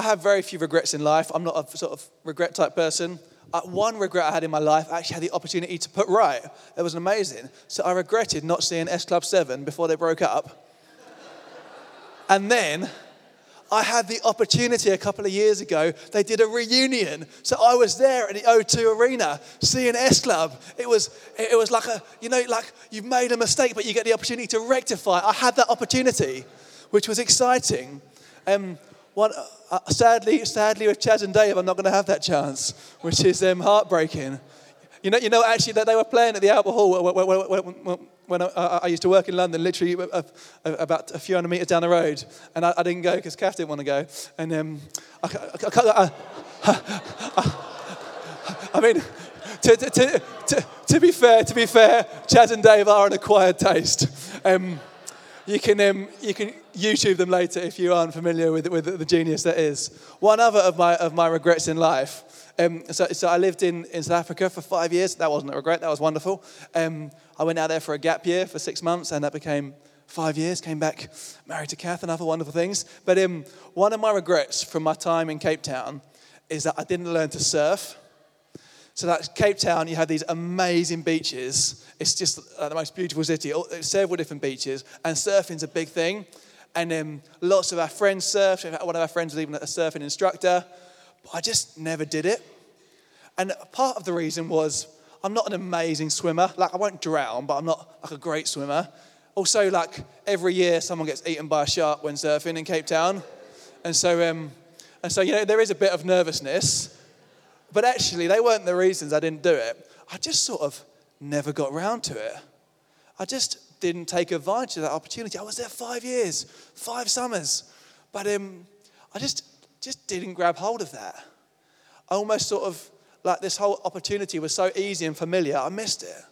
I have very few regrets in life. I'm not a sort of regret type person. Uh, one regret I had in my life, I actually had the opportunity to put right. It was amazing. So I regretted not seeing S Club 7 before they broke up. and then I had the opportunity a couple of years ago. They did a reunion. So I was there at the O2 Arena seeing S Club. It was, it was like a, you know, like you've made a mistake, but you get the opportunity to rectify. I had that opportunity, which was exciting. Um, one, uh, sadly, sadly, with Chas and Dave, I'm not going to have that chance, which is um, heartbreaking. You know, you know, actually, that they were playing at the Albert Hall when, when, when, I, I, used to work in London, literally about a few hundred meters down the road, and I, I didn't go because Kath didn't want to go. And um, I, I, mean, to, to, to, to, be fair, to be fair, Chas and Dave are an acquired taste. Um, you can, um, you can YouTube them later if you aren't familiar with, with the genius that is. One other of my, of my regrets in life. Um, so, so I lived in, in South Africa for five years. That wasn't a regret, that was wonderful. Um, I went out there for a gap year for six months, and that became five years. Came back married to Kath and other wonderful things. But um, one of my regrets from my time in Cape Town is that I didn't learn to surf. So that's Cape Town, you have these amazing beaches. It's just uh, the most beautiful city, several different beaches, and surfing's a big thing. And um, lots of our friends surf. One of our friends was even a surfing instructor, but I just never did it. And part of the reason was I'm not an amazing swimmer. Like, I won't drown, but I'm not like a great swimmer. Also, like, every year someone gets eaten by a shark when surfing in Cape Town. And so, um, and so, you know, there is a bit of nervousness. But actually, they weren't the reasons I didn't do it. I just sort of never got round to it. I just didn't take advantage of that opportunity. I was there five years, five summers. But um, I just, just didn't grab hold of that. I almost sort of like this whole opportunity was so easy and familiar, I missed it.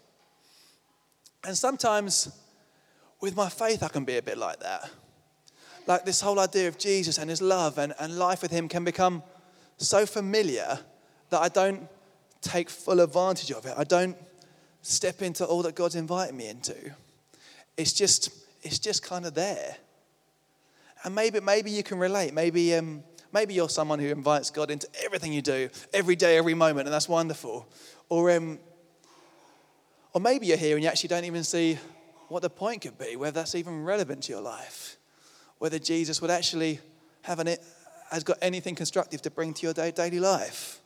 And sometimes with my faith, I can be a bit like that. Like this whole idea of Jesus and his love and, and life with him can become so familiar that I don't take full advantage of it. I don't step into all that God's invited me into. It's just, it's just kind of there. And maybe, maybe you can relate. Maybe, um, Maybe you're someone who invites God into everything you do, every day, every moment, and that's wonderful. Or, um, or maybe you're here and you actually don't even see what the point could be, whether that's even relevant to your life, whether Jesus would actually have an, it has got anything constructive to bring to your daily life.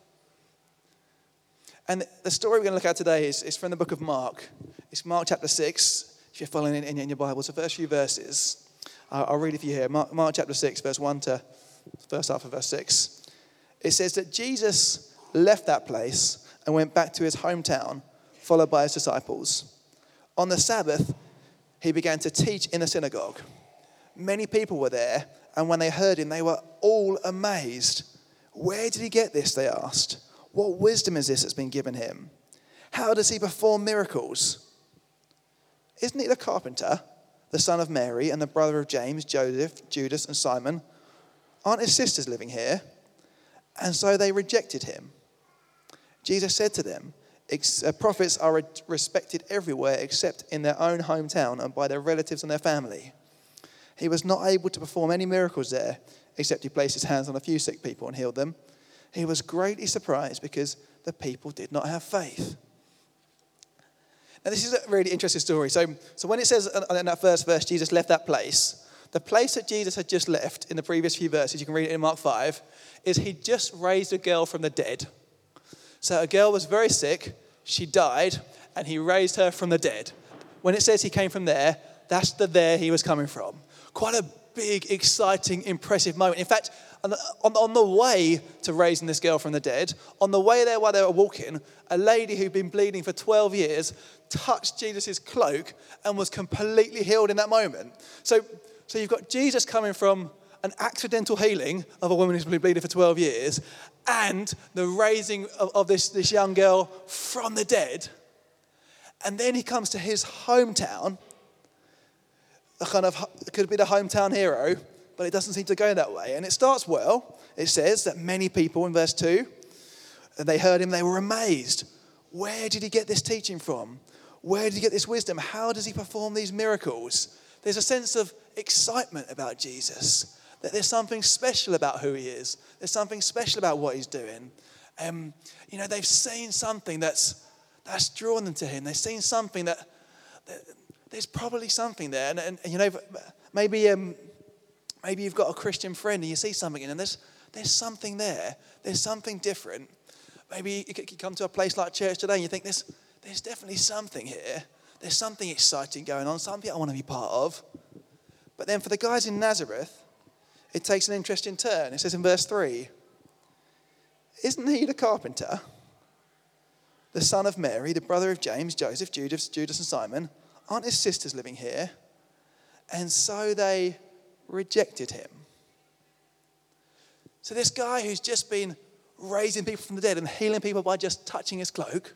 And the story we're going to look at today is, is from the book of Mark. It's Mark chapter 6, if you're following in, in, in your Bibles, the first few verses. I'll, I'll read it for you here. Mark, Mark chapter 6, verse 1 to first half of verse 6. It says that Jesus left that place and went back to his hometown, followed by his disciples. On the Sabbath, he began to teach in a synagogue. Many people were there, and when they heard him, they were all amazed. Where did he get this? They asked. What wisdom is this that's been given him? How does he perform miracles? Isn't he the carpenter, the son of Mary, and the brother of James, Joseph, Judas, and Simon? Aren't his sisters living here? And so they rejected him. Jesus said to them, uh, Prophets are respected everywhere except in their own hometown and by their relatives and their family. He was not able to perform any miracles there, except he placed his hands on a few sick people and healed them. He was greatly surprised because the people did not have faith. Now, this is a really interesting story. So, so when it says in that first verse, Jesus left that place, the place that Jesus had just left in the previous few verses, you can read it in Mark 5, is he just raised a girl from the dead. So a girl was very sick, she died, and he raised her from the dead. When it says he came from there, that's the there he was coming from. Quite a big, exciting, impressive moment. In fact, on, on, the way to raising this girl from the dead, on the way there while they were walking, a lady who'd been bleeding for 12 years touched Jesus' cloak and was completely healed in that moment. So so you've got Jesus coming from an accidental healing of a woman who's been bleeding for 12 years and the raising of, of this, this young girl from the dead. And then he comes to his hometown, a kind of could be the hometown hero, but it doesn't seem to go that way. And it starts well. It says that many people in verse 2, they heard him, they were amazed. Where did he get this teaching from? Where did he get this wisdom? How does he perform these miracles? There's a sense of excitement about Jesus. that there's something special about who he is. There's something special about what he's doing. Um, you know, they've seen something that's, that's drawn them to him. They've seen something that, that there's probably something there. And, and, and you know, maybe, um, maybe you've got a Christian friend and you see something in him. There's, there's something there. There's something different. Maybe you come to a place like church today and you think there's, there's definitely something here. There's something exciting going on, something I want to be part of. But then for the guys in Nazareth, it takes an interesting turn. It says in verse 3 Isn't he the carpenter, the son of Mary, the brother of James, Joseph, Judas, Judas and Simon? Aren't his sisters living here? And so they rejected him. So, this guy who's just been raising people from the dead and healing people by just touching his cloak,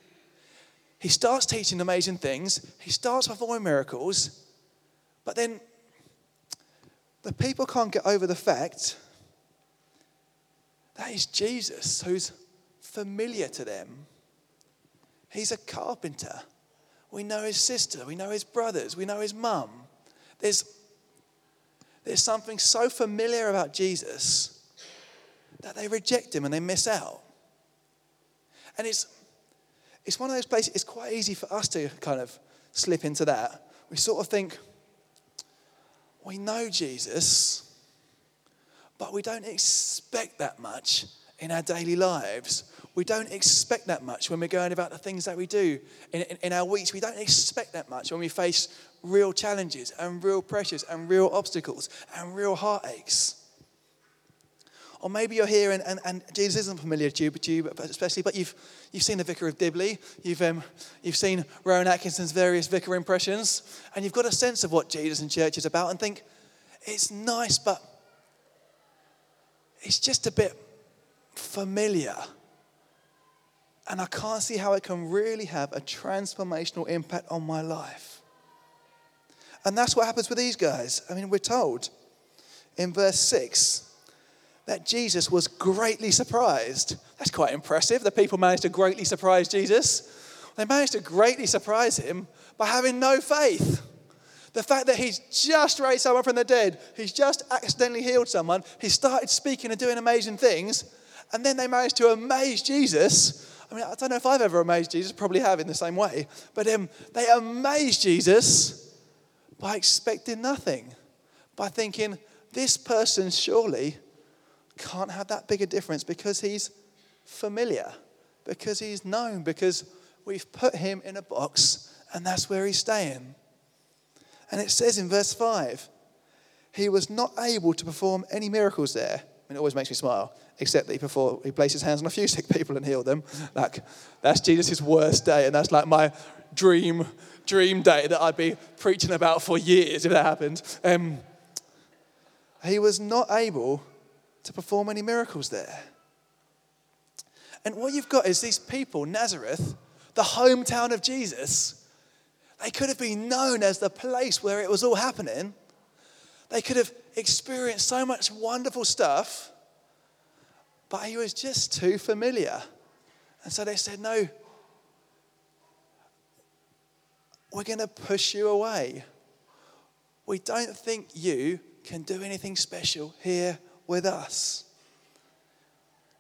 he starts teaching amazing things, he starts performing miracles, but then the people can't get over the fact that is Jesus who's familiar to them. He's a carpenter. We know his sister, we know his brothers, we know his mum. There's, there's something so familiar about Jesus that they reject him and they miss out. And it's, it's one of those places, it's quite easy for us to kind of slip into that. We sort of think, we know Jesus, but we don't expect that much in our daily lives. We don't expect that much when we're going about the things that we do in, in, in, our weeks. We don't expect that much when we face real challenges and real pressures and real obstacles and real heartaches. Or maybe you're here and, and, and Jesus isn't familiar to you, but you especially, but you've, you've seen the Vicar of Dibley, you've, um, you've seen Rowan Atkinson's various vicar impressions, and you've got a sense of what Jesus and church is about and think, it's nice, but it's just a bit familiar. And I can't see how it can really have a transformational impact on my life. And that's what happens with these guys. I mean, we're told in verse 6 that Jesus was greatly surprised. That's quite impressive. The people managed to greatly surprise Jesus. They managed to greatly surprise him by having no faith. The fact that he's just raised someone from the dead, he's just accidentally healed someone, he started speaking and doing amazing things, and then they managed to amaze Jesus. I mean, I don't know if I've ever amazed Jesus, probably have in the same way, but um, they amazed Jesus by expecting nothing, by thinking, this person surely can't have that big a difference because he's familiar, because he's known, because we've put him in a box and that's where he's staying. And it says in verse 5 he was not able to perform any miracles there. I mean, it always makes me smile, except that he, perform, he placed his hands on a few sick people and healed them. Like, that's Jesus' worst day, and that's like my dream, dream day that I'd be preaching about for years if that happened. Um, he was not able to perform any miracles there. And what you've got is these people, Nazareth, the hometown of Jesus, they could have been known as the place where it was all happening. They could have experienced so much wonderful stuff, but he was just too familiar. And so they said, No, we're going to push you away. We don't think you can do anything special here with us.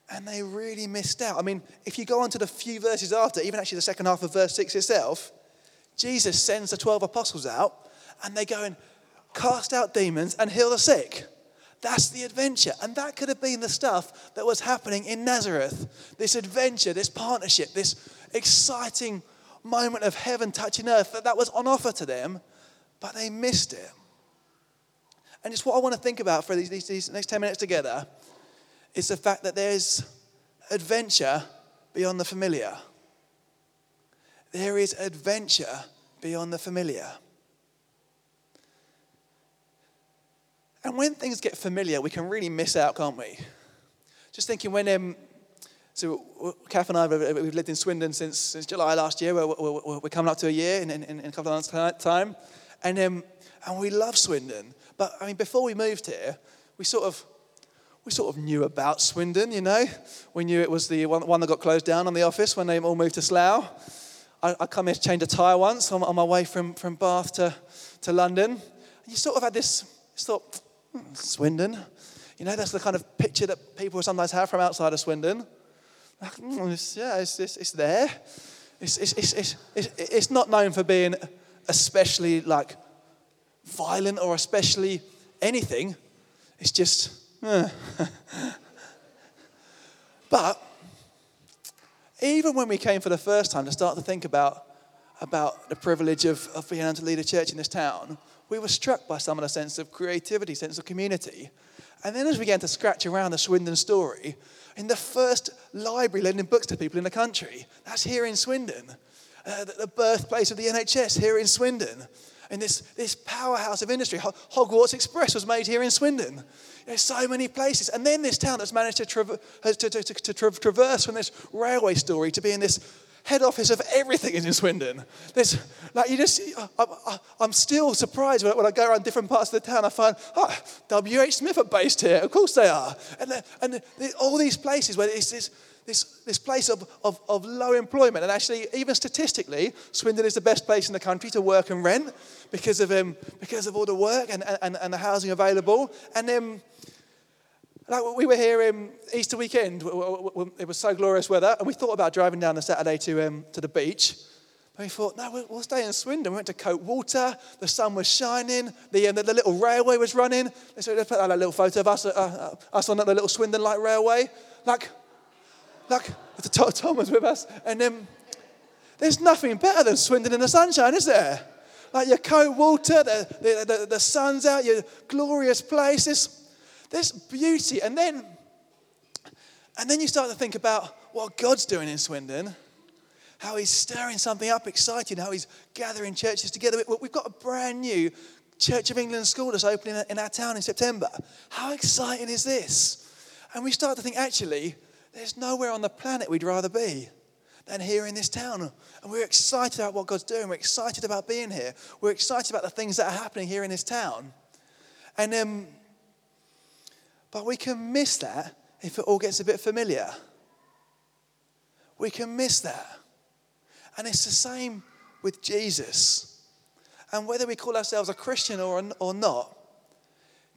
And they really missed out. I mean, if you go on to the few verses after, even actually the second half of verse 6 itself, Jesus sends the 12 apostles out and they go and cast out demons and heal the sick. That's the adventure. And that could have been the stuff that was happening in Nazareth. This adventure, this partnership, this exciting moment of heaven touching earth that, that was on offer to them, but they missed it. And it's what I want to think about for these, these, these next 10 minutes together is the fact that there's adventure beyond the familiar. There is adventure beyond the familiar. And when things get familiar, we can really miss out, can't we? Just thinking when, um, so Kath and I, we've lived in Swindon since, since July last year. We're, we're, we're coming up to a year in, in, in a couple of months' time. And, um, and we love Swindon. But I mean, before we moved here, we sort of we sort of knew about Swindon, you know. We knew it was the one, one that got closed down on the office when they all moved to Slough. I, I come here to change a tyre once on, on, my way from, from Bath to, to London. And you sort of had this, thought, hmm, Swindon. You know, that's the kind of picture that people sometimes have from outside of Swindon. Mm, it's, yeah, it's, it's, it's there. It's, it's, it's, it's, it's, not known for being especially like violent or especially anything. It's just, eh. but even when we came for the first time to start to think about, about the privilege of, of being able to lead a church in this town, we were struck by some of the sense of creativity, sense of community. And then as we began to scratch around the Swindon story, in the first library lending books to people in the country, that's here in Swindon. Uh, the, the birthplace of the NHS here in Swindon. And this, this powerhouse of industry, Hogwarts Express was made here in Swindon. There's so many places. And then this town that's managed to, tra- to, to, to, to traverse from this railway story to being this head office of everything is in Swindon. There's, like you just, I, am still surprised when, I go around different parts of the town. I find, oh, W.H. Smith are based here. Of course they are. And, and all these places where it's this, this, this place of, of, of low employment. And actually, even statistically, Swindon is the best place in the country to work and rent because of, um, because of all the work and, and, and the housing available. And um, like we were here in Easter weekend. It was so glorious weather, and we thought about driving down the Saturday to, um, to the beach. But we thought, no, we'll stay in Swindon. We went to Coate Water. The sun was shining. The, um, the, the, little railway was running. So let's put a little photo of us, uh, uh, us on the little Swindon Light Railway. Like, like Tom was with us. And um, there's nothing better than Swindon in the sunshine, is there? Like your Coate Water, the, the, the, the sun's out, your glorious places. There's beauty. And then, and then you start to think about what God's doing in Swindon, how he's stirring something up exciting, how he's gathering churches together. We've got a brand new Church of England school that's opening in our town in September. How exciting is this? And we start to think, actually, there's nowhere on the planet we'd rather be than here in this town. And we're excited about what God's doing. We're excited about being here. We're excited about the things that are happening here in this town. And um, but we can miss that if it all gets a bit familiar. We can miss that. And it's the same with Jesus. And whether we call ourselves a Christian or, or not,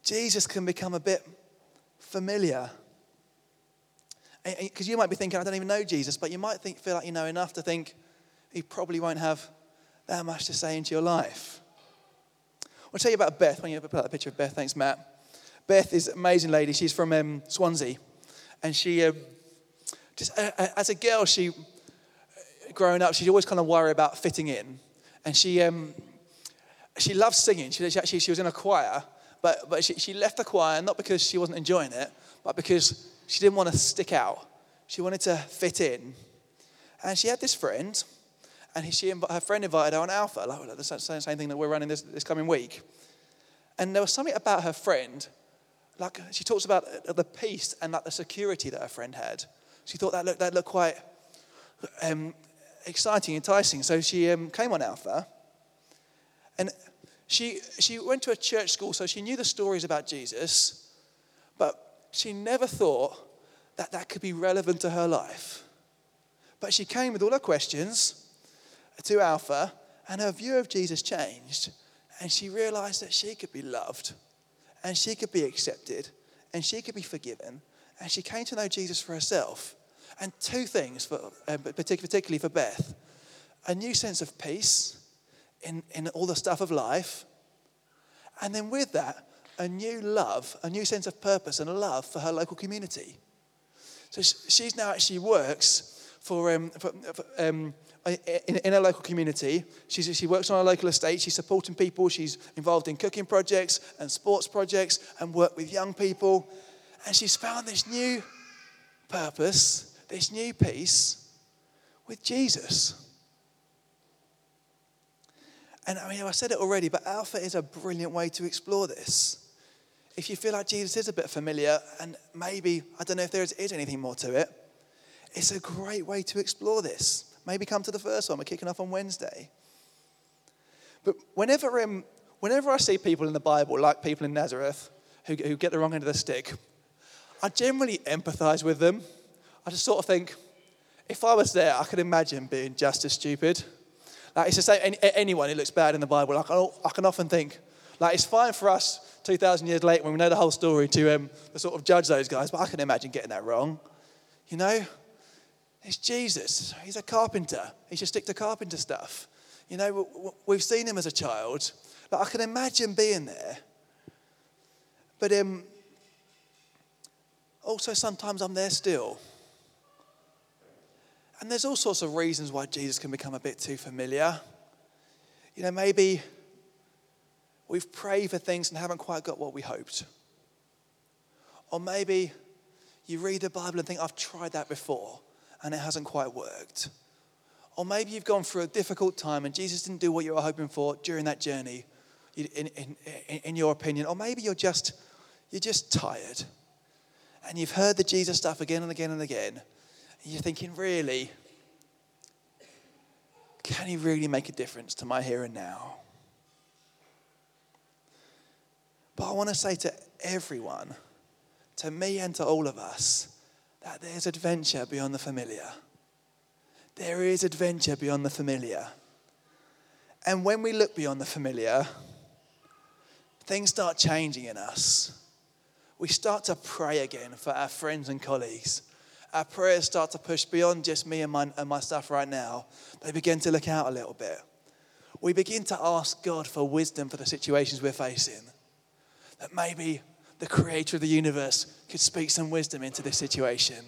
Jesus can become a bit familiar. Because you might be thinking, I don't even know Jesus, but you might think, feel like you know enough to think he probably won't have that much to say into your life. I'll tell you about Beth. When you ever put that picture of Beth, thanks, Matt. Beth is an amazing lady. She's from um, Swansea. And she, um, just uh, as a girl, she, growing up, she always kind of worried about fitting in. And she, um, she loved singing. She, she, actually, she was in a choir, but, but she, she left the choir not because she wasn't enjoying it, but because she didn't want to stick out. She wanted to fit in. And she had this friend, and he, she, her friend invited her on Alpha, like the same, same thing that we're running this, this coming week. And there was something about her friend like she talks about the peace and like the security that her friend had. She thought that looked, that looked quite um, exciting, enticing. So she um, came on Alpha, and she she went to a church school, so she knew the stories about Jesus, but she never thought that that could be relevant to her life. But she came with all her questions to Alpha, and her view of Jesus changed, and she realized that she could be loved and she could be accepted and she could be forgiven and she came to know Jesus for herself. And two things, for, uh, particularly for Beth a new sense of peace in, in all the stuff of life, and then with that, a new love, a new sense of purpose and a love for her local community. So she's now actually works for, um, for, for um, in, in her local community. She's, she works on a local estate. She's supporting people. She's involved in cooking projects and sports projects and work with young people. And she's found this new purpose, this new peace with Jesus. And I mean, I said it already, but Alpha is a brilliant way to explore this. If you feel like Jesus is a bit familiar, and maybe, I don't know if there is, is anything more to it, it's a great way to explore this. Maybe come to the first one. We're kicking off on Wednesday. But whenever, um, whenever I see people in the Bible, like people in Nazareth, who, who get the wrong end of the stick, I generally empathize with them. I just sort of think, if I was there, I could imagine being just as stupid. Like, it's the same, anyone who looks bad in the Bible, like, I can often think, like, it's fine for us 2,000 years later when we know the whole story to, um, to sort of judge those guys, but I can imagine getting that wrong. You know, it's Jesus. He's a carpenter. He should stick to carpenter stuff. You know, we've seen him as a child. But I can imagine being there. But um, also, sometimes I'm there still. And there's all sorts of reasons why Jesus can become a bit too familiar. You know, maybe we've prayed for things and haven't quite got what we hoped. Or maybe you read the Bible and think, I've tried that before and it hasn't quite worked. Or maybe you've gone through a difficult time and Jesus didn't do what you were hoping for during that journey, in, in, in your opinion. Or maybe you're just, you're just tired and you've heard the Jesus stuff again and again and again. And you're thinking, really, can he really make a difference to my here and now? But I want to say to everyone, to me and to all of us, that there's adventure beyond the familiar. There is adventure beyond the familiar. And when we look beyond the familiar, things start changing in us. We start to pray again for our friends and colleagues. Our prayers start to push beyond just me and my, and my stuff right now. They begin to look out a little bit. We begin to ask God for wisdom for the situations we're facing. That maybe the creator of the universe could speak some wisdom into this situation.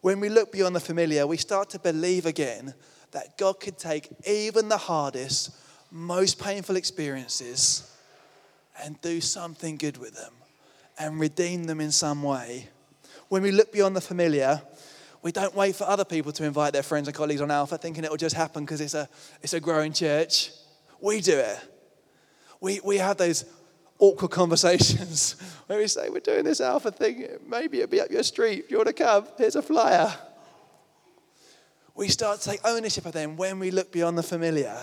When we look beyond the familiar, we start to believe again that God could take even the hardest, most painful experiences and do something good with them and redeem them in some way. When we look beyond the familiar, we don't wait for other people to invite their friends and colleagues on Alpha thinking it will just happen because it's a, it's a growing church. We do it. We, we have those awkward conversations where we say, We're doing this alpha thing, maybe it'll be up your street. If you want to come, here's a flyer. We start to take ownership of them when we look beyond the familiar.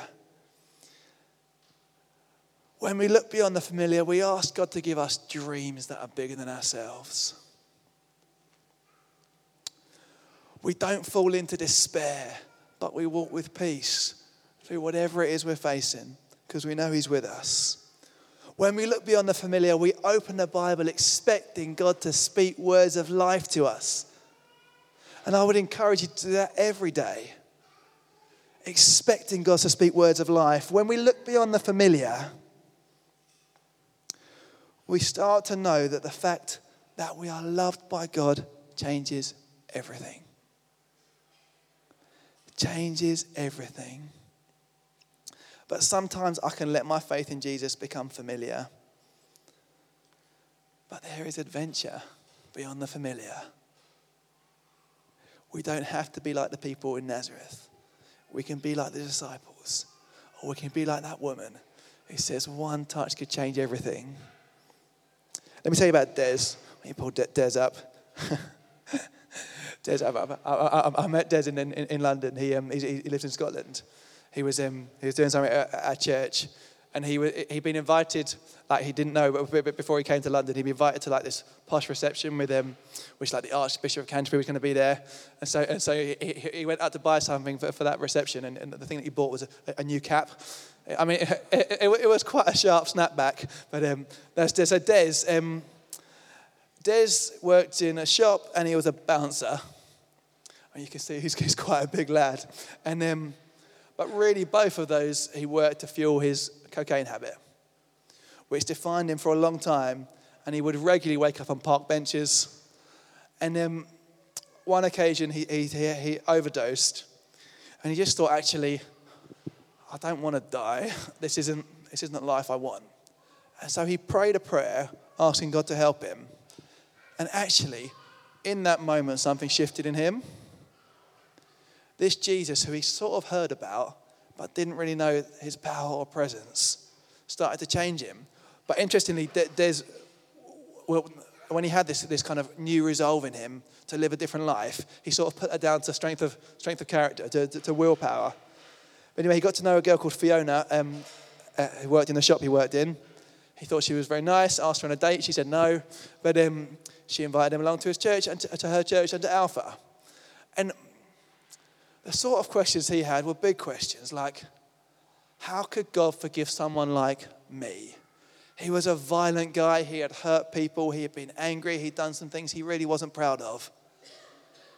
When we look beyond the familiar, we ask God to give us dreams that are bigger than ourselves. We don't fall into despair, but we walk with peace through whatever it is we're facing because we know He's with us. When we look beyond the familiar, we open the Bible expecting God to speak words of life to us. And I would encourage you to do that every day, expecting God to speak words of life. When we look beyond the familiar, we start to know that the fact that we are loved by God changes everything. Changes everything. But sometimes I can let my faith in Jesus become familiar. But there is adventure beyond the familiar. We don't have to be like the people in Nazareth. We can be like the disciples, or we can be like that woman who says one touch could change everything. Let me tell you about Des. Let me pull Des up. Des, I, I, I, I, met Des in, in, in London. He, um, he, he lives in Scotland he was, um, he was doing something at, at church and he was, he'd been invited like he didn't know but before he came to london he'd been invited to like this posh reception with him which like the archbishop of canterbury was going to be there. And so and so he, he went out to buy something for, for that reception and, and the thing that he bought was a, a new cap. I mean it, it, it, was quite a sharp snapback but um, that's so des um, des worked in a shop and he was a bouncer. And you can see he's, he's quite a big lad. And um, but really, both of those he worked to fuel his cocaine habit, which defined him for a long time. And he would regularly wake up on park benches. And then one occasion, he, he, he overdosed. And he just thought, actually, I don't want to die. This isn't, this isn't the life I want. And so he prayed a prayer asking God to help him. And actually, in that moment, something shifted in him this Jesus, who he sort of heard about, but didn't really know his power or presence, started to change him. But interestingly, there's, well, when he had this, this kind of new resolve in him to live a different life, he sort of put that down to strength of, strength of character, to, to, to willpower. But anyway, he got to know a girl called Fiona um, uh, who worked in the shop he worked in. He thought she was very nice, asked her on a date. She said no, but um, she invited him along to his church and to, to her church and to Alpha. And the sort of questions he had were big questions like, how could God forgive someone like me? He was a violent guy. He had hurt people. He had been angry. He'd done some things he really wasn't proud of.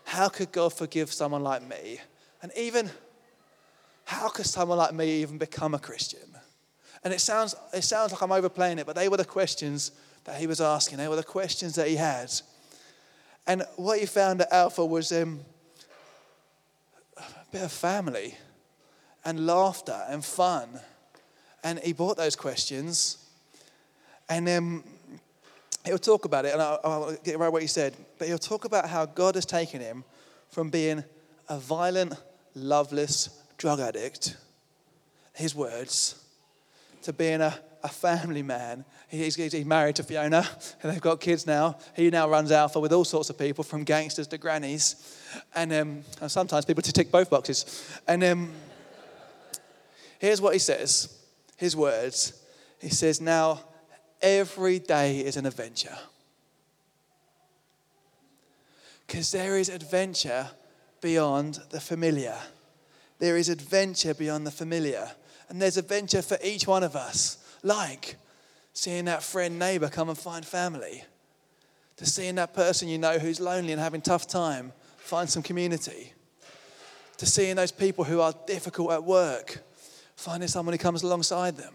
How could God forgive someone like me? And even, how could someone like me even become a Christian? And it sounds, it sounds like I'm overplaying it, but they were the questions that he was asking. They were the questions that he had. And what he found at Alpha was um, bit of family and laughter and fun. And he brought those questions. And um, he'll talk about it, and I'll, I'll get right what he said. But he'll talk about how God has taken him from being a violent, loveless drug addict, his words, to being a, a family man. He's, he's married to Fiona, and they've got kids now. He now runs Alpha with all sorts of people, from gangsters to grannies, and, um, and sometimes people to tick both boxes. And um, here's what he says his words. He says, Now, every day is an adventure. Because there is adventure beyond the familiar. There is adventure beyond the familiar. And there's adventure for each one of us, like seeing that friend, neighbor come and find family, to seeing that person you know who's lonely and having tough time find some community, to seeing those people who are difficult at work, finding someone who comes alongside them.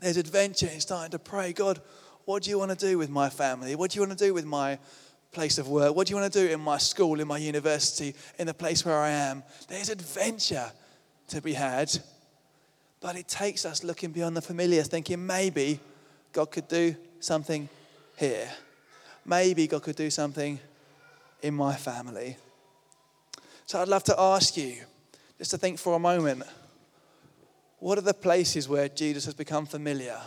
There's adventure in starting to pray, God, what do you want to do with my family? What do you want to do with my place of work? What do you want to do in my school, in my university, in the place where I am? There's adventure to be had. But it takes us looking beyond the familiar, thinking maybe God could do something here. Maybe God could do something in my family. So I'd love to ask you just to think for a moment what are the places where Jesus has become familiar?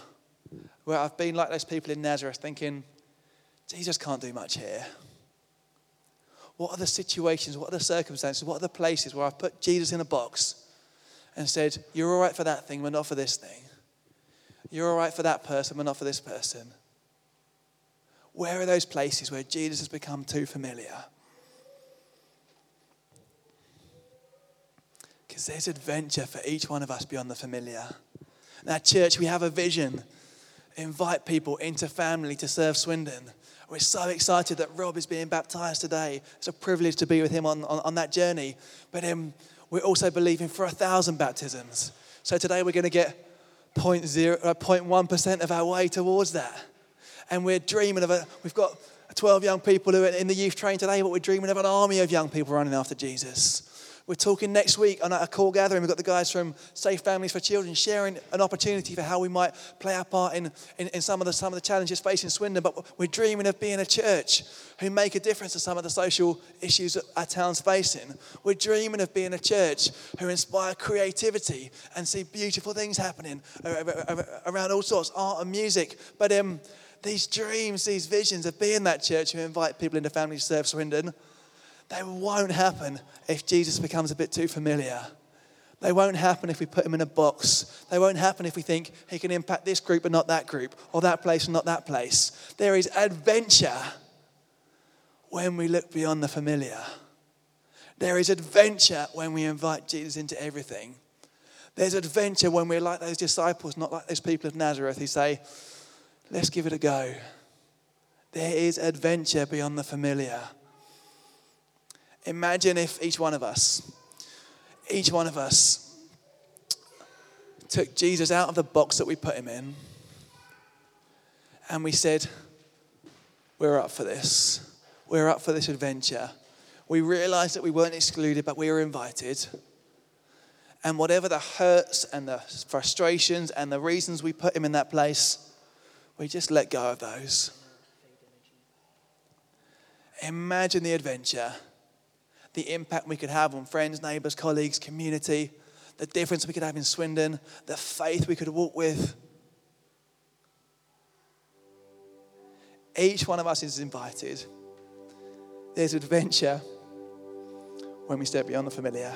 Where I've been like those people in Nazareth thinking, Jesus can't do much here. What are the situations? What are the circumstances? What are the places where I've put Jesus in a box and said, You're all right for that thing, but not for this thing. You're all right for that person, but not for this person. Where are those places where Jesus has become too familiar? Because there's adventure for each one of us beyond the familiar. Now, church, we have a vision. Invite people into family to serve Swindon. We're so excited that Rob is being baptized today. It's a privilege to be with him on, on, on that journey. But um, we're also believing for a thousand baptisms. So today we're going to get 0.1% uh, of our way towards that. And we're dreaming of a, we've got 12 young people who are in the youth train today, but we're dreaming of an army of young people running after Jesus. We're talking next week on a call gathering. We've got the guys from Safe Families for Children sharing an opportunity for how we might play our part in, in, in, some, of the, some of the challenges facing Swindon. But we're dreaming of being a church who make a difference to some of the social issues that our town's facing. We're dreaming of being a church who inspire creativity and see beautiful things happening around all sorts, art and music. But um, these dreams, these visions of being that church who invite people into families to serve Swindon, they won't happen if Jesus becomes a bit too familiar. They won't happen if we put him in a box. They won't happen if we think he can impact this group but not that group, or that place and not that place. There is adventure when we look beyond the familiar. There is adventure when we invite Jesus into everything. There's adventure when we're like those disciples, not like those people of Nazareth who say, let's give it a go. There is adventure beyond the familiar. Imagine if each one of us, each one of us, took Jesus out of the box that we put him in and we said, We're up for this. We're up for this adventure. We realized that we weren't excluded, but we were invited. And whatever the hurts and the frustrations and the reasons we put him in that place, we just let go of those. Imagine the adventure the impact we could have on friends, neighbours, colleagues, community, the difference we could have in Swindon, the faith we could walk with. Each one of us is invited. There's adventure when we step beyond the familiar.